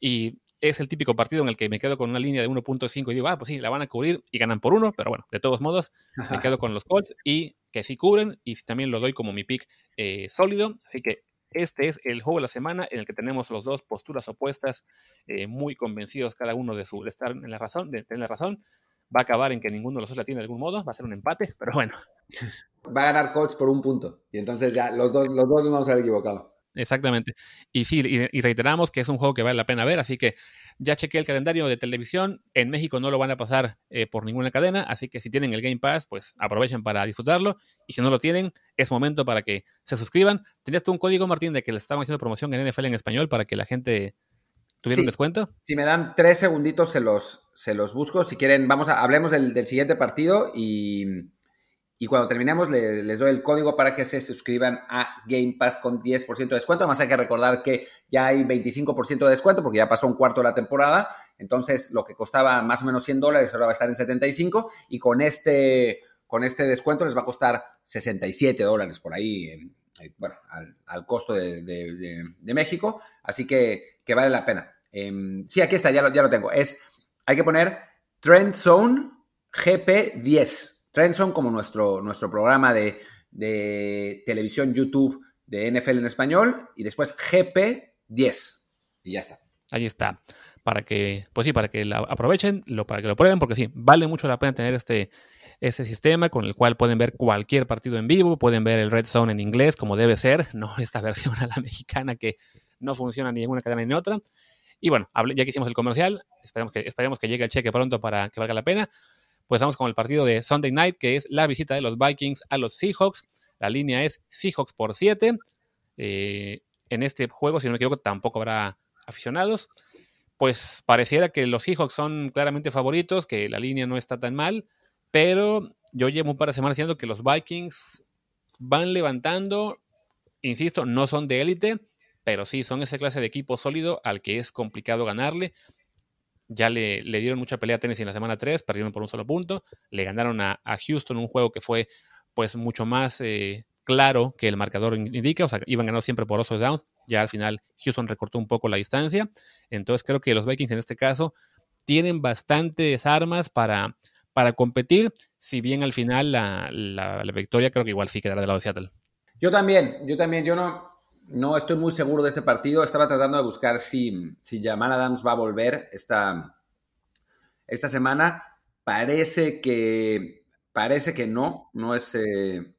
y es el típico partido en el que me quedo con una línea de 1.5 y digo, ah, pues sí, la van a cubrir y ganan por uno, pero bueno, de todos modos, me quedo con los Colts y que sí cubren y también lo doy como mi pick eh, sólido. Así que este es el juego de la semana en el que tenemos los dos posturas opuestas, eh, muy convencidos cada uno de su de estar en la razón, de tener razón va a acabar en que ninguno de los dos la tiene de algún modo, va a ser un empate, pero bueno. Va a ganar Colts por un punto y entonces ya los dos, los dos nos vamos a haber equivocado. Exactamente. Y sí, y, reiteramos que es un juego que vale la pena ver, así que ya chequé el calendario de televisión. En México no lo van a pasar eh, por ninguna cadena, así que si tienen el Game Pass, pues aprovechen para disfrutarlo. Y si no lo tienen, es momento para que se suscriban. ¿Tenías tú un código, Martín, de que le estaban haciendo promoción en NFL en español para que la gente ¿Tuvieron descuento? Si me dan tres segunditos, se los, se los busco. Si quieren, vamos a, hablemos del, siguiente partido y, cuando terminemos les doy el código para que se suscriban a Game Pass con 10% de descuento. Además hay que recordar que ya hay 25% de descuento porque ya pasó un cuarto de la temporada. Entonces lo que costaba más o menos 100 dólares ahora va a estar en 75 y con este, con este descuento les va a costar 67 dólares por ahí, bueno, al, costo de, México. Así que, que vale la pena. Em, sí, aquí está, ya lo, ya lo tengo. Es, hay que poner Trend Zone GP10. Trend Zone como nuestro, nuestro programa de, televisión YouTube de NFL en español y después GP10 y ya está. Ahí está. Para que, pues sí, para que la aprovechen, lo, para que lo prueben, porque sí, vale mucho la pena tener este, este sistema con el cual pueden ver cualquier partido en vivo, pueden ver el Red Zone en inglés como debe ser, no esta versión a la mexicana que no funciona ni en una cadena ni en otra. Y bueno, ya que hicimos el comercial, esperemos que, esperemos que llegue el cheque pronto para que valga la pena. Pues vamos con el partido de Sunday Night, que es la visita de los Vikings a los Seahawks. La línea es Seahawks por 7. Eh, en este juego, si no me equivoco, tampoco habrá aficionados. Pues pareciera que los Seahawks son claramente favoritos, que la línea no está tan mal, pero yo llevo un par de semanas diciendo que los Vikings van levantando, insisto, no son de élite, pero sí, son esa clase de equipo sólido al que es complicado ganarle. Ya le, dieron mucha pelea a Tennessee en la semana 3, perdieron por un solo punto. Le ganaron a, Houston un juego que fue pues mucho más eh, claro que el marcador indica. O sea, iban ganando siempre por osos downs. Ya al final Houston recortó un poco la distancia. Entonces creo que los Vikings en este caso tienen bastantes armas para, para competir. Si bien al final la, la, victoria creo que igual sí quedará del lado de Seattle. Yo también, yo también, yo no, no estoy muy seguro de este partido. Estaba tratando de buscar si, si Jamal Adams va a volver esta, esta semana. Parece que, parece que no. No es. Eh,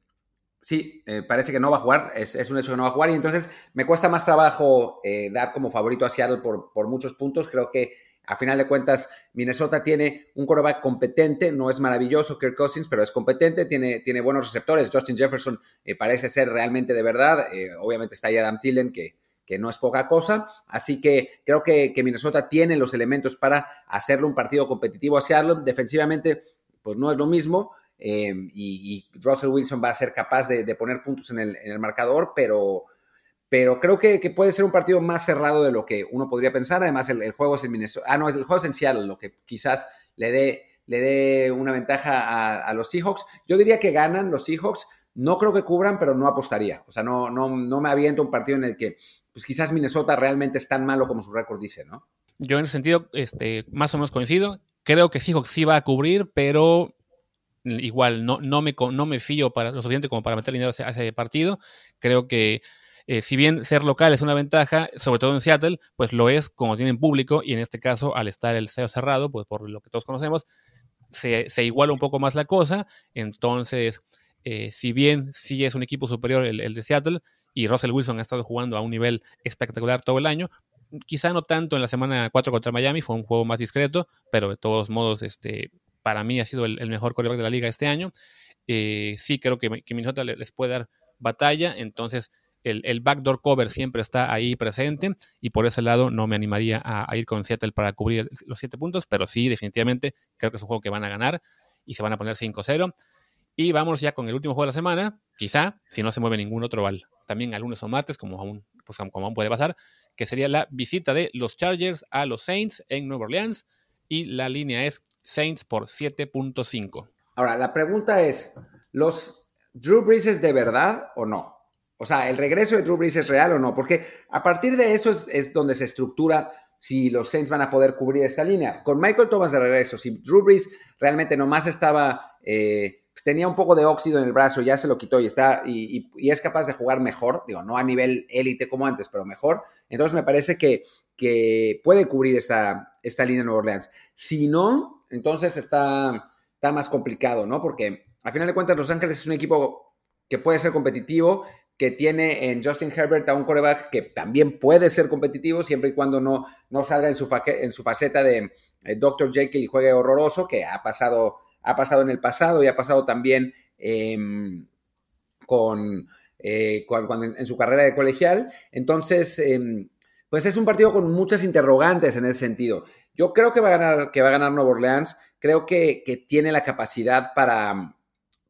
sí, eh, parece que no va a jugar. Es, un hecho que no va a jugar. Y entonces me cuesta más trabajo eh, dar como favorito a Seattle por, por muchos puntos. Creo que a final de cuentas Minnesota tiene un quarterback competente, no es maravilloso Kirk Cousins, pero es competente, tiene, tiene buenos receptores. Justin Jefferson eh, parece ser realmente de verdad. Eh, obviamente está ahí Adam Thielen, que, que no es poca cosa. Así que creo que, Minnesota tiene los elementos para hacerlo un partido competitivo a Seattle. Defensivamente, pues no es lo mismo. y, Russell Wilson va a ser capaz de, poner puntos en el, en el marcador, pero pero creo que, puede ser un partido más cerrado de lo que uno podría pensar. Además, el, juego es en Minnesota. Ah, no, el juego es en Seattle, lo que quizás le dé, le dé una ventaja a, los Seahawks. Yo diría que ganan los Seahawks. No creo que cubran, pero no apostaría. O sea, no, no, no me aviento un partido en el que pues quizás Minnesota realmente es tan malo como su récord dice, ¿no? Yo en ese sentido, este, más o menos coincido. Creo que Seahawks sí va a cubrir, pero igual no, no, me, no me fío para lo suficiente como para meter dinero a ese partido. Creo que eh, si bien ser local es una ventaja, sobre todo en Seattle, pues lo es como tienen público y en este caso al estar el CEO cerrado, pues por lo que todos conocemos, se, iguala un poco más la cosa. Entonces, eh, si bien sí es un equipo superior el, de Seattle y Russell Wilson ha estado jugando a un nivel espectacular todo el año, quizá no tanto en la semana 4 contra Miami, fue un juego más discreto, pero de todos modos, este, para mí ha sido el, mejor quarterback de la liga este año. Eh, sí creo que Minnesota les puede dar batalla, entonces el, backdoor cover siempre está ahí presente y por ese lado no me animaría a, ir con Seattle para cubrir los 7 puntos, pero sí, definitivamente creo que es un juego que van a ganar y se van a poner 5-0. Y vamos ya con el último juego de la semana, quizá, si no se mueve ningún otro, al, también al lunes o martes, como aún, pues, como aún puede pasar, que sería la visita de los Chargers a los Saints en Nueva Orleans y la línea es Saints por 7.5. Ahora, la pregunta es, ¿los Drew Brees es de verdad o no? O sea, ¿el regreso de Drew Brees es real o no? Porque a partir de eso es, donde se estructura si los Saints van a poder cubrir esta línea. Con Michael Thomas de regreso, si Drew Brees realmente nomás estaba, eh, tenía un poco de óxido en el brazo, ya se lo quitó y, está, y, es capaz de jugar mejor, digo, no a nivel élite como antes, pero mejor, entonces me parece que, que puede cubrir esta, esta línea de Nueva Orleans. Si no, entonces está, está más complicado, ¿no? Porque a final de cuentas Los Ángeles es un equipo que puede ser competitivo, que tiene en Justin Herbert a un coreback que también puede ser competitivo siempre y cuando no, no salga en su, faceta de eh, Dr. Jekyll y juegue horroroso, que ha pasado, ha pasado en el pasado y ha pasado también em, con, eh, en su carrera de colegial. Entonces, em, pues es un partido con muchas interrogantes en ese sentido. Yo creo que va a ganar, que va a ganar Nueva Orleans. Creo que, que tiene la capacidad para,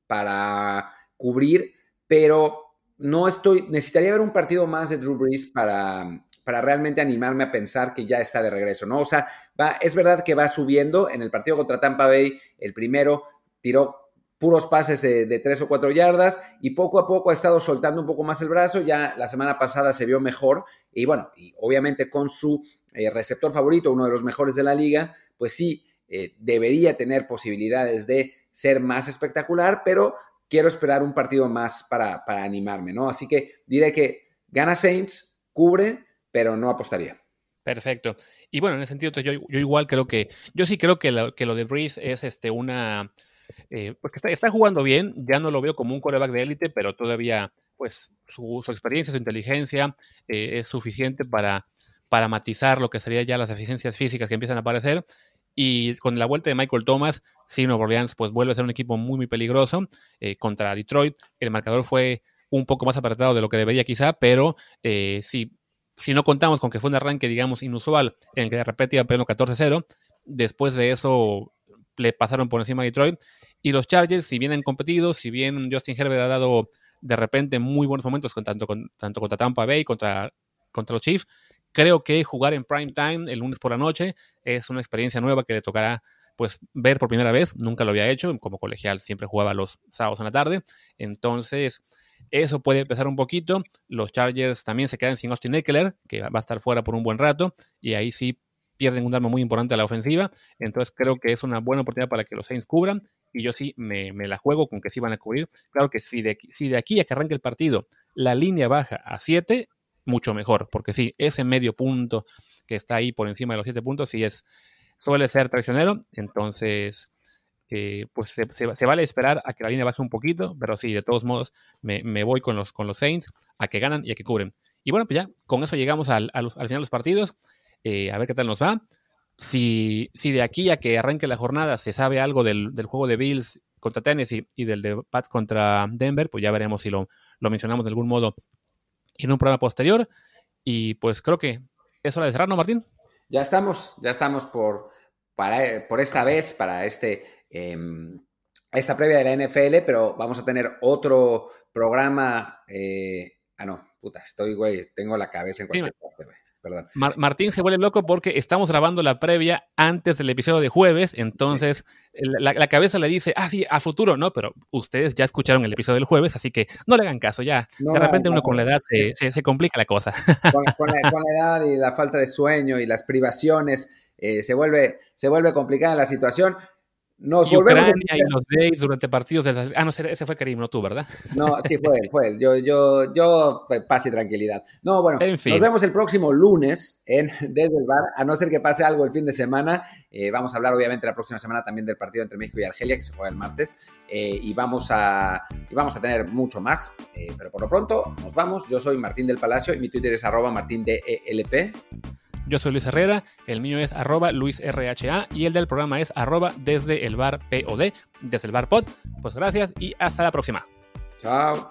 para cubrir, pero no estoy, necesitaría ver un partido más de Drew Brees para, para realmente animarme a pensar que ya está de regreso, ¿no? O sea, va, es verdad que va subiendo. En el partido contra Tampa Bay, el primero tiró puros pases de, tres o cuatro yardas y poco a poco ha estado soltando un poco más el brazo. Ya la semana pasada se vio mejor y bueno, y obviamente con su eh, receptor favorito, uno de los mejores de la liga, pues sí, eh, debería tener posibilidades de ser más espectacular, pero quiero esperar un partido más para, animarme, ¿no? Así que diré que gana Saints, cubre, pero no apostaría. Perfecto. Y bueno, en ese sentido, yo, yo igual creo que, yo sí creo que lo, de Breeze es este, una, eh, porque está, jugando bien, ya no lo veo como un coreback de élite, pero todavía, pues, su, experiencia, su inteligencia eh, es suficiente para, para matizar lo que serían ya las deficiencias físicas que empiezan a aparecer. Y con la vuelta de Michael Thomas, sí, Nueva Orleans pues vuelve a ser un equipo muy, muy peligroso eh, contra Detroit. El marcador fue un poco más apretado de lo que debería quizá, pero eh, si no contamos con que fue un arranque, digamos, inusual, en el que de repente iba perdiendo 14-0, después de eso le pasaron por encima a Detroit. Y los Chargers, si bien han competido, si bien Justin Herbert ha dado de repente muy buenos momentos con, tanto, con, tanto contra Tampa Bay, contra, contra los Chiefs, Creo que jugar en prime time el lunes por la noche es una experiencia nueva que le tocará pues ver por primera vez, nunca lo había hecho, como colegial siempre jugaba los sábados en la tarde, entonces eso puede empezar un poquito, los Chargers también se quedan sin Austin Eckler, que va a estar fuera por un buen rato, y ahí sí pierden un arma muy importante a la ofensiva, entonces creo que es una buena oportunidad para que los Saints cubran, y yo sí me, la juego con que sí van a cubrir, claro que si de, si de aquí a que arranque el partido la línea baja a 7, mucho mejor, porque sí, ese medio punto que está ahí por encima de los siete puntos, sí es, suele ser traicionero, entonces, eh, pues se, vale esperar a que la línea baje un poquito, pero sí, de todos modos, me, voy con los, con los Saints a que ganan y a que cubren. Y bueno, pues ya, con eso llegamos al, al final de los partidos, eh, a ver qué tal nos va. si, si de aquí a que arranque la jornada se sabe algo del, juego de Bills contra Tennessee y del de Pats contra Denver, pues ya veremos si lo, lo mencionamos de algún modo en un programa posterior. Y pues creo que es hora de cerrar, ¿no, Martín? Ya estamos, ya estamos por, para, por esta vez, para este, em, esta previa de la NFL, pero vamos a tener otro programa. Eh, ah, no, puta, estoy, güey, tengo la cabeza en cualquier parte, güey. Martín se vuelve loco porque estamos grabando la previa antes del episodio de jueves, entonces la, cabeza le dice, ah, sí, a futuro, no, pero ustedes ya escucharon el episodio del jueves, así que no le hagan caso, ya. de repente uno con la edad se, complica la cosa. Con, la, edad y la falta de sueño y las privaciones, eh, se, vuelve, se vuelve complicada la situación. Nos y Ucrania y los days durante partidos de Ah, no, ese fue Karim, no tú, ¿verdad? No, sí, fue él, fue él. Yo, yo, yo, pues, paz y tranquilidad. No, bueno, nos vemos el próximo lunes en Desde el Bar, a no ser que pase algo el fin de semana. Eh, vamos a hablar, obviamente, la próxima semana también del partido entre México y Argelia, que se juega el martes. Eh, y, vamos a, y vamos a tener mucho más. Eh, pero por lo pronto, nos vamos. Yo soy Martín del Palacio y mi Twitter es arroba martindelp. Yo soy Luis Herrera, el mío es arroba luisrha y el del programa es arroba desde el bar POD, desde el bar pod. Pues gracias y hasta la próxima. Chao.